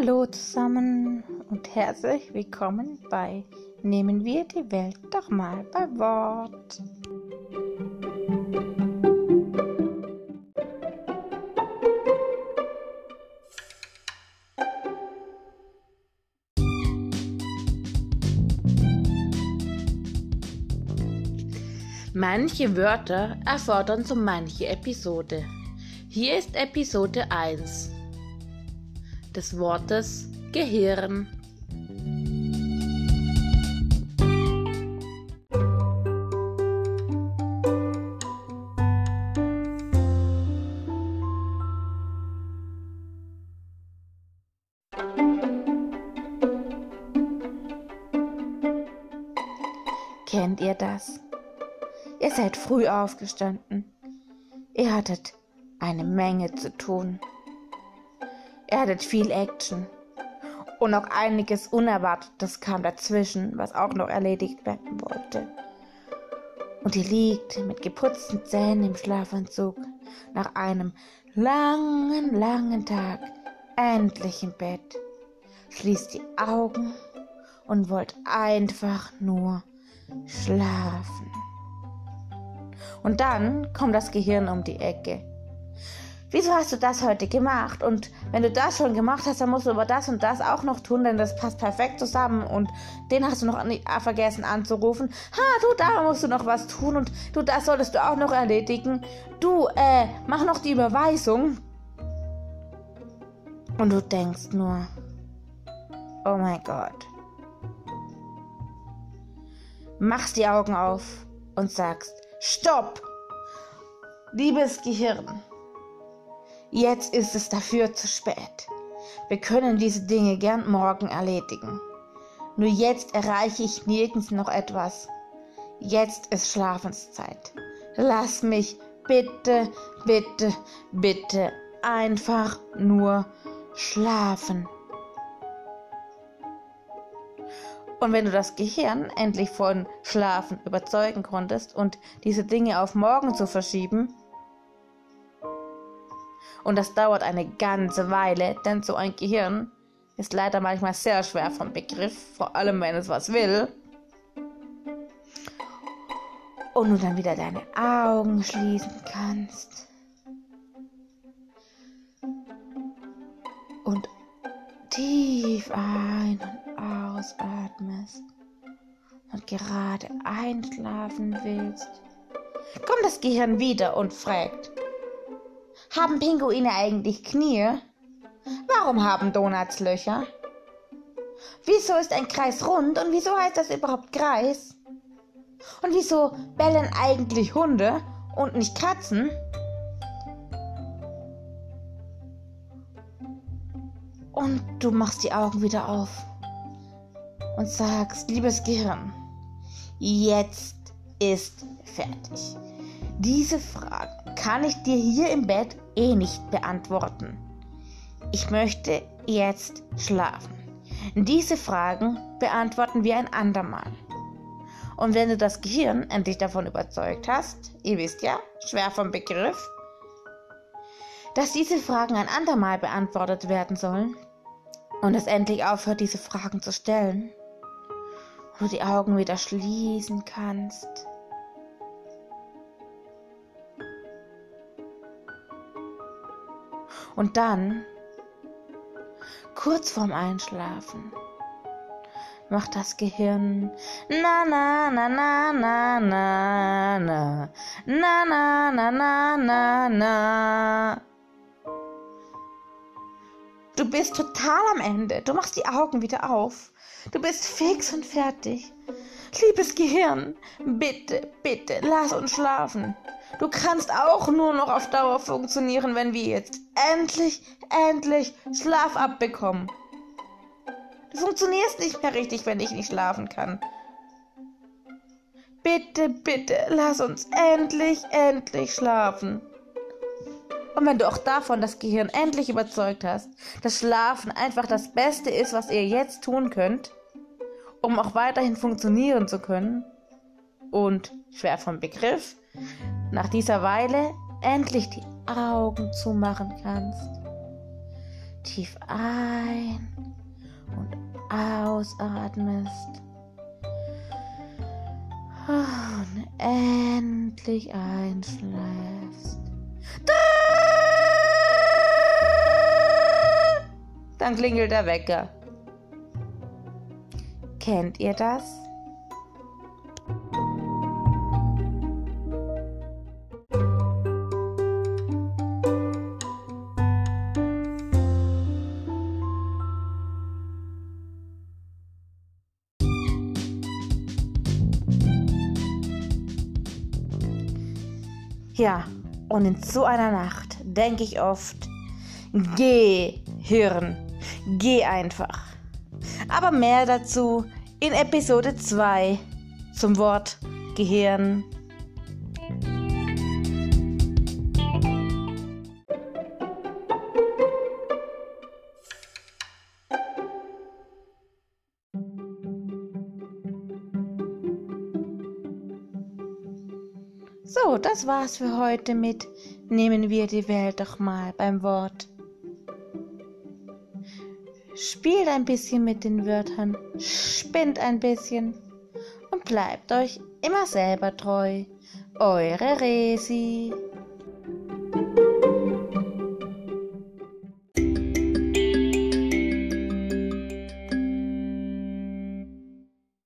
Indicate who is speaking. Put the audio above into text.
Speaker 1: Hallo zusammen und herzlich willkommen bei Nehmen wir die Welt doch mal bei Wort. Manche Wörter erfordern so manche Episode. Hier ist Episode 1 des Wortes Gehirn. Kennt ihr das? Ihr seid früh aufgestanden. Ihr hattet eine Menge zu tun. Ihr hattet viel Action. Und auch einiges Unerwartetes kam dazwischen, was auch noch erledigt werden wollte. Und ihr liegt mit geputzten Zähnen im Schlafanzug nach einem langen, langen Tag endlich im Bett, schließt die Augen und wollt einfach nur schlafen. Und dann kommt das Gehirn um die Ecke. Wieso hast du das heute gemacht? Und wenn du das schon gemacht hast, dann musst du aber das und das auch noch tun, denn das passt perfekt zusammen. Und den hast du noch vergessen anzurufen. Ha, du, da musst du noch was tun und du, das solltest du auch noch erledigen. Du, äh, mach noch die Überweisung. Und du denkst nur, oh mein Gott. Machst die Augen auf und sagst, Stopp! Liebes Gehirn, jetzt ist es dafür zu spät. Wir können diese Dinge gern morgen erledigen. Nur jetzt erreiche ich nirgends noch etwas. Jetzt ist Schlafenszeit. Lass mich bitte, bitte, bitte einfach nur schlafen. Und wenn du das Gehirn endlich von Schlafen überzeugen konntest und diese Dinge auf morgen zu verschieben, und das dauert eine ganze Weile, denn so ein Gehirn ist leider manchmal sehr schwer vom Begriff, vor allem wenn es was will. Und du dann wieder deine Augen schließen kannst. Und tief ein- und ausatmest und gerade einschlafen willst, kommt das Gehirn wieder und fragt, haben Pinguine eigentlich Knie? Warum haben Donuts Löcher? Wieso ist ein Kreis rund und wieso heißt das überhaupt Kreis? Und wieso bellen eigentlich Hunde und nicht Katzen? Und du machst die Augen wieder auf und sagst, liebes Gehirn, jetzt ist fertig. Diese Fragen kann ich dir hier im Bett eh nicht beantworten. Ich möchte jetzt schlafen. Diese Fragen beantworten wir ein andermal. Und wenn du das Gehirn endlich davon überzeugt hast, ihr wisst ja, schwer vom Begriff, dass diese Fragen ein andermal beantwortet werden sollen und es endlich aufhört, diese Fragen zu stellen, und du die Augen wieder schließen kannst. Und dann, kurz vorm Einschlafen, macht das Gehirn na na na na na na na na na na na na na Du bist total am Ende. Du machst die Augen wieder auf. Du bist fix und fertig. Liebes Gehirn, bitte, bitte, lass uns schlafen. Du kannst auch nur noch auf Dauer funktionieren, wenn wir jetzt endlich, endlich Schlaf abbekommen. Du funktionierst nicht mehr richtig, wenn ich nicht schlafen kann. Bitte, bitte, lass uns endlich, endlich schlafen. Und wenn du auch davon das Gehirn endlich überzeugt hast, dass Schlafen einfach das Beste ist, was ihr jetzt tun könnt, um auch weiterhin funktionieren zu können, und schwer vom Begriff, nach dieser Weile endlich die Augen zumachen kannst, tief ein und ausatmest und endlich einschläfst. Dann klingelt der Wecker. Kennt ihr das? Ja, und in so einer Nacht denke ich oft, geh, Hirn, geh einfach. Aber mehr dazu in Episode 2 zum Wort Gehirn. So, das war's für heute mit Nehmen wir die Welt doch mal beim Wort. Spielt ein bisschen mit den Wörtern, spinnt ein bisschen und bleibt euch immer selber treu. Eure Resi.